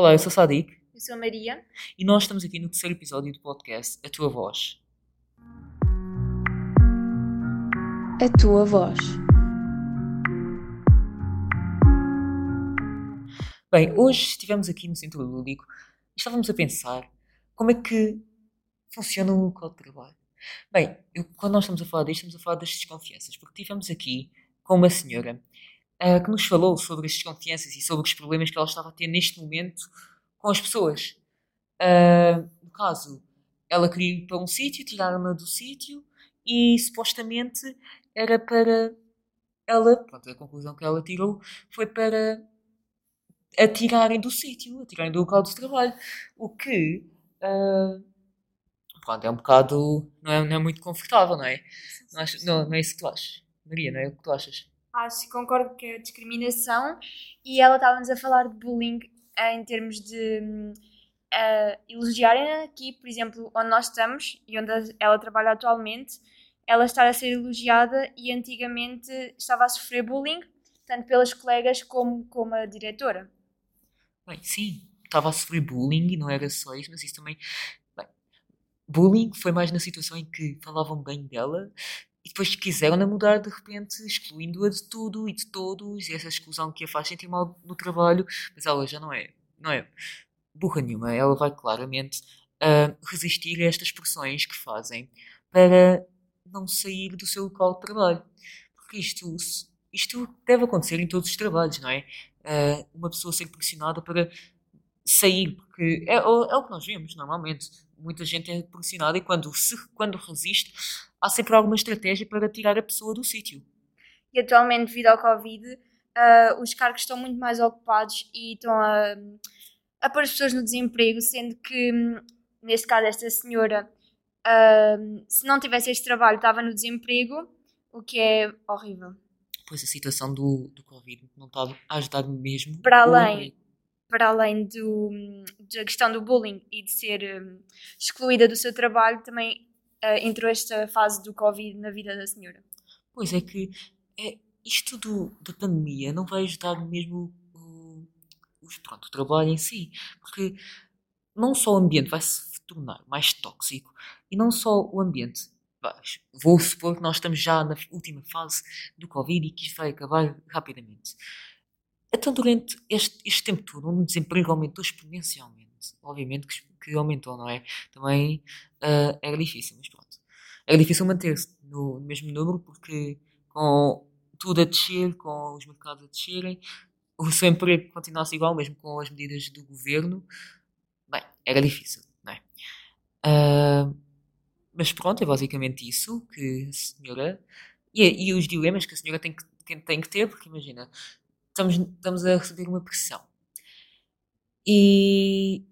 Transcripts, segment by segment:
Olá, eu sou Sadiq Eu sou a Maria. e nós estamos aqui no terceiro episódio do podcast A Tua Voz. A tua voz. Bem, hoje estivemos aqui no Centro Lúdico e estávamos a pensar como é que funciona o local de trabalho. Bem, eu- quando nós estamos a falar disto, estamos a falar das desconfianças, porque estivemos aqui com uma senhora ah, que nos falou sobre as desconfianças e sobre os problemas que ela estava a ter neste momento com as pessoas. Ah, no caso, ela queria ir para um sítio, tiraram-na do sítio e supostamente era para ela, pronto, a conclusão que ela tirou foi para a tirarem do sítio, a tirarem do local de trabalho. O que, ah, pronto, é um bocado, não é, não é muito confortável, não é? Não, acho- não, não é isso que tu achas. Maria, não é o que tu achas? Acho concordo que é discriminação e ela estava-nos a falar de bullying eh, em termos de eh, elogiarem aqui, por exemplo, onde nós estamos e onde ela trabalha atualmente, ela estar a ser elogiada e antigamente estava a sofrer bullying, tanto pelas colegas como como a diretora. Bem, sim, estava a sofrer bullying e não era só isso, mas isso também. Bem, bullying foi mais na situação em que falavam bem dela e depois quiseram-na mudar de repente, excluindo-a de tudo e de todos, e essa exclusão que a faz sentir mal no trabalho, mas ela já não é, não é burra nenhuma, ela vai claramente ah, resistir a estas pressões que fazem para não sair do seu local de trabalho. Porque isto, isto deve acontecer em todos os trabalhos, não é? Ah, uma pessoa ser pressionada para sair, porque é, é o que nós vemos normalmente. Muita gente é pressionada e quando, se, quando resiste, há sempre alguma estratégia para tirar a pessoa do sítio. E atualmente, devido ao Covid, ah, os cargos estão muito mais ocupados e estão a, a pôr as pessoas no desemprego, sendo que, hum, neste caso, esta senhora, ah, se não tivesse este trabalho, estava no desemprego, o que é horrível. Pois a situação do, do Covid não está a ajudar mesmo. Para além-. Para além do, da questão do bullying e de ser hum, excluída do seu trabalho, também ah, entrou esta fase do Covid na vida da senhora. Pois é que é, isto do, da pandemia não vai ajudar mesmo o, os- pronto, o trabalho em si. Porque não só o ambiente vai se tornar mais tóxico e não só o ambiente. Vou supor que nós estamos já na última fase do Covid e que isto vai acabar rapidamente. Então, durante este, este tempo todo, o desemprego aumentou exponencialmente. Obviamente que, que aumentou, não é? Também ah, era difícil, mas pronto. Era difícil manter-se no, no mesmo número porque com tudo a descer, com os mercados a descerem, o seu emprego continuasse igual, mesmo com as medidas do governo, bem, era difícil, não é? Ah, mas pronto, é basicamente isso que a senhora. E, e os dilemas que a senhora tem que, tem, tem que ter, porque imagina, estamos, estamos a receber uma pressão. E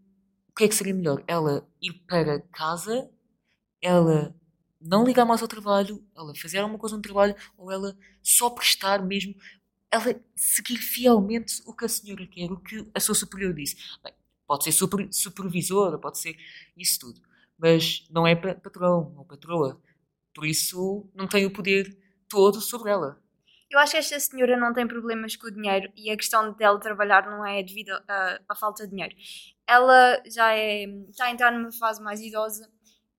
o que é que seria melhor? Ela ir para casa, ela não ligar mais ao trabalho, ela fazer alguma coisa no trabalho, ou ela só prestar mesmo, ela seguir fielmente o que a senhora quer, o que a sua superior disse. Bem, pode ser super, supervisora, pode ser isso tudo, mas não é pa- patrão ou patroa. Por isso, não tem o poder todo sobre ela. Eu acho que esta senhora não tem problemas com o dinheiro e a questão dela trabalhar não é devido à, falta de dinheiro. Ela já é, está a entrar numa fase mais idosa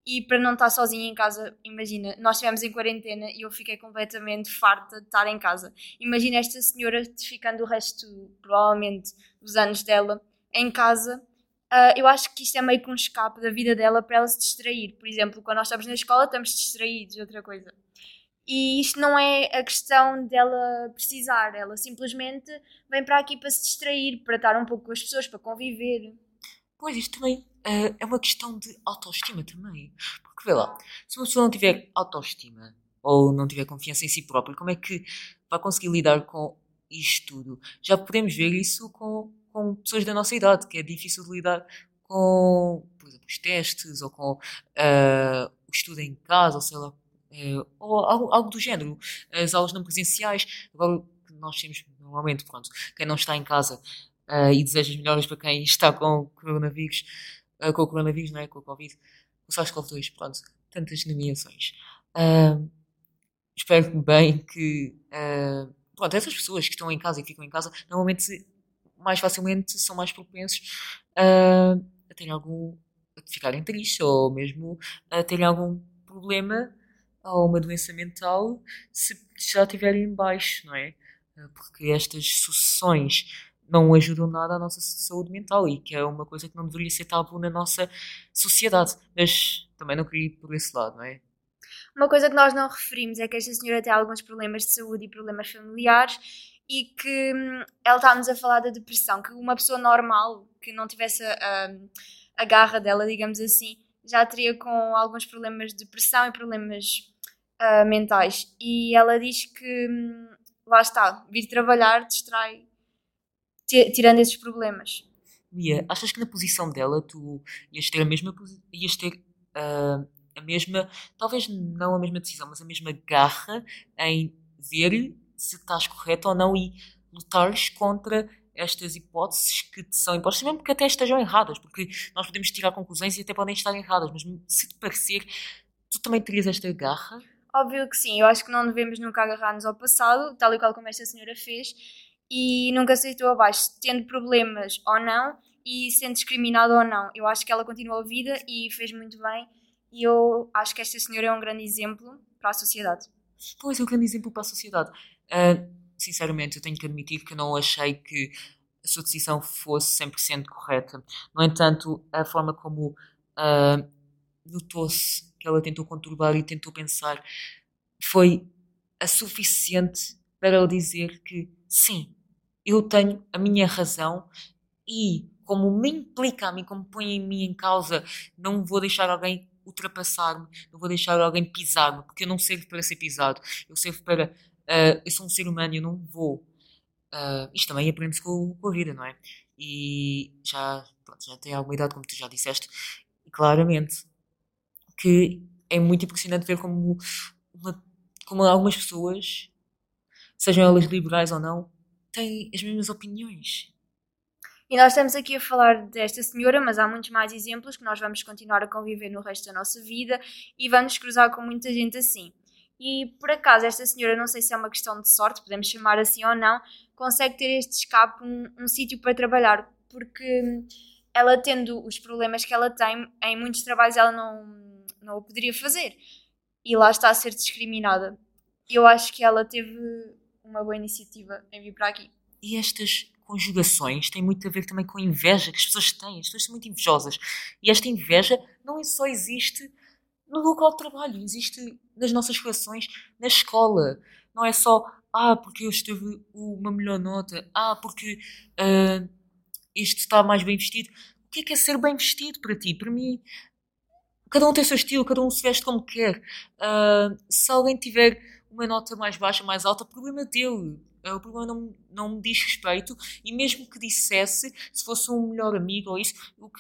e para não estar sozinha em casa, imagina, nós estivemos em quarentena e eu fiquei completamente farta de estar em casa. Imagina esta senhora ficando o resto, provavelmente, dos anos dela em casa. Ah, eu acho que isto é meio que um escape da vida dela para ela se distrair. Por exemplo, quando nós estamos na escola, estamos distraídos outra coisa. E isto não é a questão dela precisar, ela simplesmente vem para aqui para se distrair, para estar um pouco com as pessoas, para conviver. Pois, isto também eh, é uma questão de autoestima também. Porque, vê lá, se uma pessoa não tiver autoestima ou não tiver confiança em si própria, como é que vai conseguir lidar com isto tudo? Já podemos ver isso com, com pessoas da nossa idade, que é difícil de lidar com, por exemplo, os testes ou com eh, o estudo em casa, ou sei lá, ou algo, algo do género. As aulas não presenciais, agora que nós temos normalmente, pronto, quem não está em casa ah, e deseja as melhoras para quem está com o coronavírus, ah, com o coronavírus, não é? Com o Covid, o SARS-CoV-2, pronto, tantas nomeações. Ah, espero bem que, pronto, essas pessoas que estão em casa e ficam em casa, normalmente, mais facilmente são mais propensos a terem algum. a ficarem tristes ou mesmo a terem algum problema ou uma doença mental se já estiverem em baixo, não é? Porque estas sucessões não ajudam nada à nossa saúde mental e que é uma coisa que não deveria ser tabu na nossa sociedade. Mas também não queria ir por esse lado, não é? Uma coisa que nós não referimos é que esta senhora tem alguns problemas de saúde e problemas familiares e que hum, ela está-nos a falar da depressão, que uma pessoa normal, que não tivesse a, a garra dela, digamos assim, já teria com alguns problemas de depressão e problemas uh, mentais. E ela diz que, hum, lá está, vir trabalhar distrai, tirando esses problemas. Mia, achas que na posição dela tu ias ter a mesma ias ter uh, a mesma, talvez não a mesma decisão, mas a mesma garra em ver se estás correto ou não e lutares contra estas hipóteses que te são impostas, mesmo que até estejam erradas, porque nós podemos tirar conclusões e até podem estar erradas, mas se te parecer, tu também terias esta garra? Óbvio que sim, eu acho que não devemos nunca agarrar-nos ao passado, tal e qual como esta senhora fez, e nunca aceitou abaixo, tendo problemas ou não, e sendo discriminada ou não. Eu acho que ela continuou a vida e fez muito bem, e eu acho que esta senhora é um grande exemplo para a sociedade. Pois, é um grande exemplo para a sociedade. Uh, sinceramente, eu tenho que admitir que não achei que a sua decisão fosse 100% correta. No entanto, a forma como uh, notou-se ela tentou conturbar e tentou pensar foi a suficiente para eu dizer que sim, eu tenho a minha razão e como me implica a mim, como põe em mim em causa, não vou deixar alguém ultrapassar-me, não vou deixar alguém pisar-me, porque eu não servo para ser pisado, eu servo para. Uh, eu sou um ser humano, eu não vou. Uh, isto também aprende-se com, com, a vida, não é? E já, pronto, já tenho alguma idade, como tu já disseste, e claramente que é muito impressionante ver como, uma, como algumas pessoas, sejam elas liberais ou não, têm as mesmas opiniões. E nós estamos aqui a falar desta senhora, mas há muitos mais exemplos que nós vamos continuar a conviver no resto da nossa vida e vamos cruzar com muita gente assim. E por acaso, esta senhora, não sei se é uma questão de sorte, podemos chamar assim ou não, consegue ter este escape, um, um sítio para trabalhar, porque ela tendo os problemas que ela tem, em muitos trabalhos ela não, não o poderia fazer. E lá está a ser discriminada. Eu acho que ela teve uma boa iniciativa em vir para aqui. E estas conjugações têm muito a ver também com a inveja que as pessoas têm. As pessoas são muito invejosas. E esta inveja não só existe no local de trabalho, existe nas nossas relações, na escola. Não é só, ah, porque eu estive uma melhor nota, ah, porque uh, este está mais bem vestido. O que é que é ser bem vestido para ti? Para mim, cada um tem o seu estilo, cada um se veste como quer. Uh, se alguém tiver uma nota mais baixa, mais alta, problema dele. É, o problema não, não me diz respeito e mesmo que dissesse, se fosse um melhor amigo ou isso,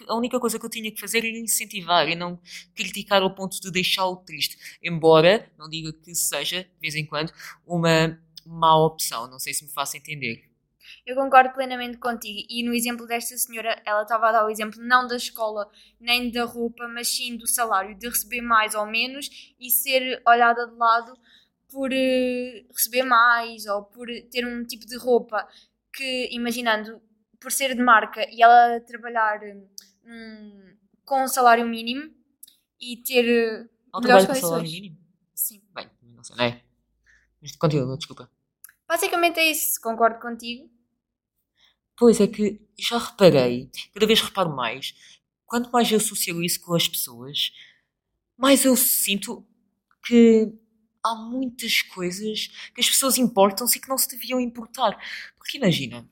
a única coisa que eu tinha que fazer era incentivar e não criticar ao ponto de deixá-lo triste. Embora, não diga que seja, de vez em quando, uma má opção. Não sei se me faço entender. Eu concordo plenamente contigo. E no exemplo desta senhora, ela estava a dar o exemplo não da escola nem da roupa, mas sim do salário, de receber mais ou menos e ser olhada de lado por uh, receber mais ou por ter um tipo de roupa que, imaginando, por ser de marca e ela trabalhar um, com um salário mínimo e ter uh, melhores condições. salário mínimo? Sim. Bem, não sei, não é? Mas continua, desculpa. Basicamente é isso, concordo contigo. Pois é que já reparei, cada vez reparo mais, quanto mais eu socializo com as pessoas, mais eu sinto que há muitas coisas que as pessoas importam-se e que não se deviam importar. Porque imagina,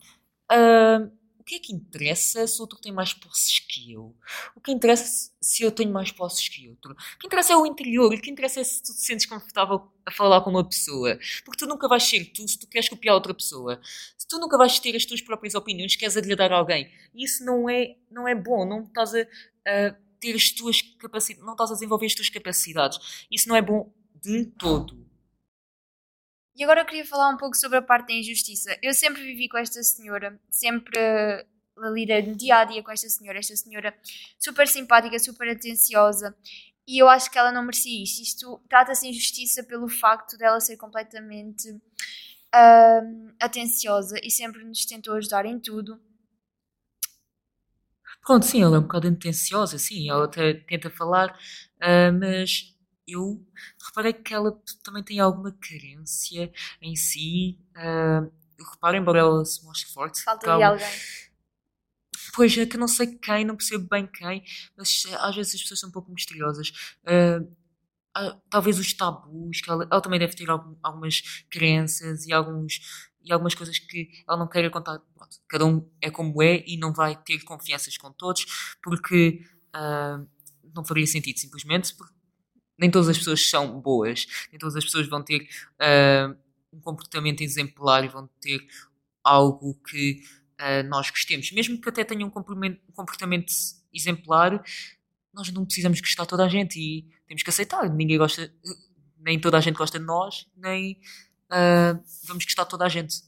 uh, que é que interessa se outro tem mais posses que eu? O que interessa se eu tenho mais posses que outro? O que interessa é o interior, o que interessa é se tu te sentes confortável a falar com uma pessoa. Porque tu nunca vais ser tu se tu queres copiar outra pessoa. Se tu nunca vais ter as tuas próprias opiniões, queres agradar alguém. Isso não é, não é bom, não estás a, a ter as tuas capacidades, não estás a desenvolver as tuas capacidades. Isso não é bom de todo. E agora eu queria falar um pouco sobre a parte da injustiça. Eu sempre vivi com esta senhora, sempre uh, lidei no dia a dia com esta senhora, esta senhora super simpática, super atenciosa, e eu acho que ela não merecia isto. Isto trata-se de injustiça pelo facto dela ser completamente uh, atenciosa e sempre nos tentou ajudar em tudo. Pronto, sim, ela é um bocado atenciosa, sim, ela até tenta falar, ah, mas eu reparei que ela também tem alguma carência em si. ah, eu reparo, embora ela se mostre forte, Falta há de alguém. Pois é que eu não sei quem, não percebo bem quem, mas eh, às vezes as pessoas são um pouco misteriosas. Ah, ah, talvez os tabus, que ela, ela também deve ter algum- algumas crenças e, alguns, e algumas coisas que ela não queira contar. Pronto, cada um é como é e não vai ter confianças com todos, porque não faria sentido, simplesmente, porque nem todas as pessoas são boas, nem todas as pessoas vão ter ah, um comportamento exemplar e vão ter algo que ah, nós gostemos. Mesmo que até tenham um comportamento, exemplar, nós não precisamos gostar toda a gente e temos que aceitar. Ninguém gosta, nem toda a gente gosta de nós, nem ah, vamos gostar toda a gente.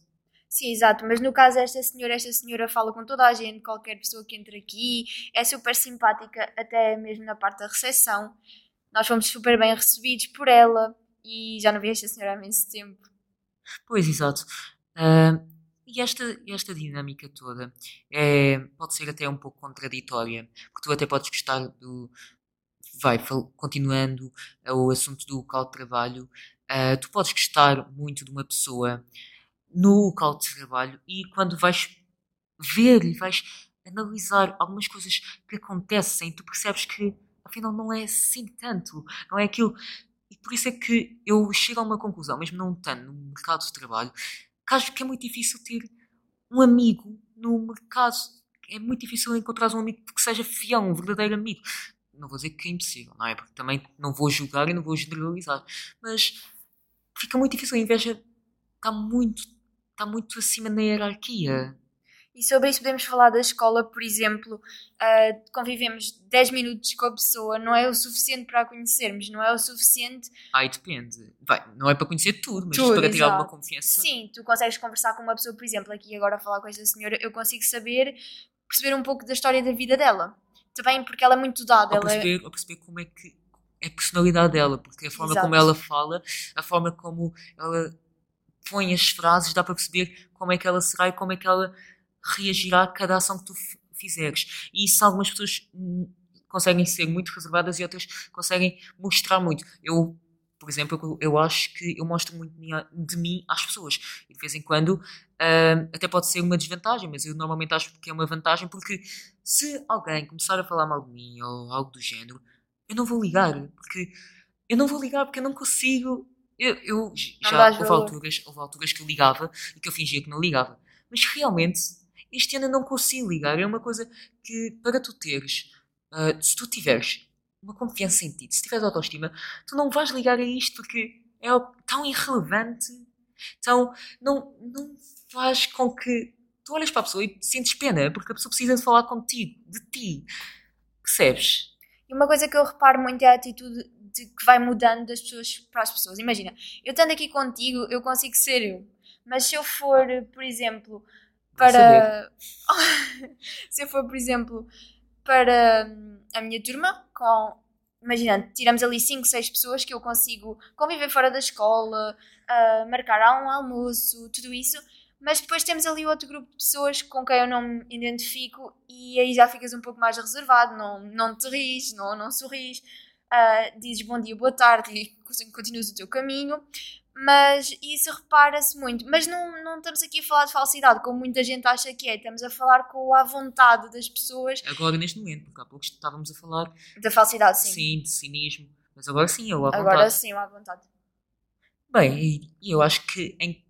Sim, exato, mas no caso esta senhora, esta senhora fala com toda a gente, qualquer pessoa que entra aqui, é super simpática, até mesmo na parte da recepção. Nós fomos super bem recebidos por ela e já não vi esta senhora há imenso tempo. Pois, exato. Ah, e esta, esta dinâmica toda é, pode ser até um pouco contraditória, porque tu até podes gostar do. Vai, continuando o assunto do local de trabalho, ah, tu podes gostar muito de uma pessoa no local de trabalho e quando vais ver e vais analisar algumas coisas que acontecem, tu percebes que afinal não é assim tanto, não é aquilo. E por isso é que eu chego a uma conclusão, mesmo não estando no mercado de trabalho, que acho que é muito difícil ter um amigo no mercado. É muito difícil encontrar um amigo que seja fiel, um verdadeiro amigo. Não vou dizer que é impossível, não é? Porque também não vou julgar e não vou generalizar. Mas fica muito difícil. A inveja está muito, está muito acima na hierarquia. E sobre isso podemos falar da escola, por exemplo, ah, convivemos 10 minutos com a pessoa, não é o suficiente para a conhecermos, não é o suficiente. Aí depende. Vai, não é para conhecer tudo, mas Tudo, para ter alguma confiança. Sim, tu consegues conversar com uma pessoa, por exemplo, aqui agora a falar com esta senhora, eu consigo saber, perceber um pouco da história da vida dela. Também porque ela é muito dada, Ou ela é- perceber, ou perceber como é que é a personalidade dela, porque a forma Exato. como ela fala, a forma como ela põe as frases, dá para perceber como é que ela será e como é que ela reagirá a cada ação que tu fizeres. E isso algumas pessoas conseguem ser muito reservadas e outras conseguem mostrar muito. Eu, por exemplo, eu, eu acho que eu mostro muito de mim às pessoas. E de vez em quando hum, até pode ser uma desvantagem, mas eu normalmente acho que é uma vantagem porque se alguém começar a falar mal de mim ou algo do género, eu não vou ligar, porque eu não vou ligar porque eu não consigo. Eu, eu já houve alturas, houve alturas que eu ligava e que eu fingia que não ligava. Mas realmente, ano eu não consigo ligar. É uma coisa que, para tu teres, ah, se tu tiveres uma confiança em ti, se tiveres autoestima, tu não vais ligar a isto porque é tão irrelevante. Então, não, não faz com que tu olhas para a pessoa e sentes pena, porque a pessoa precisa de falar contigo, de ti. Percebes? E uma coisa que eu reparo muito é a atitude de que vai mudando das pessoas para as pessoas. Imagina, eu estando aqui contigo, eu consigo ser eu. Mas se eu for, por exemplo, para. se eu for, por exemplo, para hum, a minha turma, com. Imagina, tiramos ali 5, 6 pessoas que eu consigo conviver fora da escola, ah, marcar um almoço, tudo isso. Mas depois temos ali outro grupo de pessoas com quem eu não me identifico e aí já ficas um pouco mais reservado, não, não te ris, não, não sorris, ah, dizes bom dia, boa tarde e continuas o teu caminho. Mas isso repara-se muito. Mas não, não estamos aqui a falar de falsidade, como muita gente acha que é. Estamos a falar com a vontade das pessoas. Agora, neste momento, porque há pouco estávamos a falar, Da falsidade, sim. sim, de cinismo, mas agora sim, eu à vontade. Agora sim, à vontade. Bem, e eu acho que, em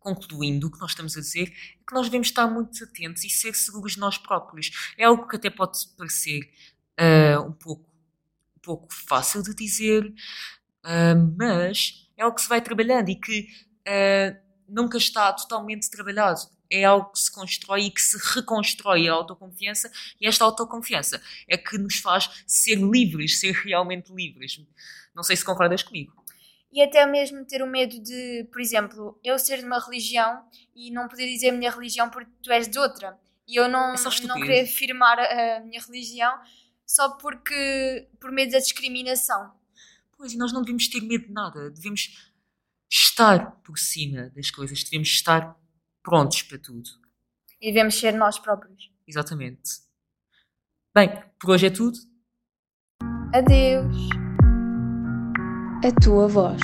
concluindo, o que nós estamos a dizer é que nós devemos estar muito atentos e ser seguros de nós próprios. É algo que até pode parecer ah, um, pouco, um pouco fácil de dizer, ah, mas é algo que se vai trabalhando e que ah, nunca está totalmente trabalhado. É algo que se constrói e que se reconstrói a autoconfiança, e esta autoconfiança é que nos faz ser livres, ser realmente livres. Não sei se concordas comigo. E até mesmo ter o medo de, por exemplo, eu ser de uma religião e não poder dizer a minha religião porque tu és de outra. E eu não, É não querer afirmar a, a minha religião só porque, por medo da discriminação. Pois, e nós não devemos ter medo de nada. Devemos estar por cima das coisas. Devemos estar prontos para tudo. E devemos ser nós próprios. Exatamente. Bem, por hoje é tudo. Adeus. A tua voz.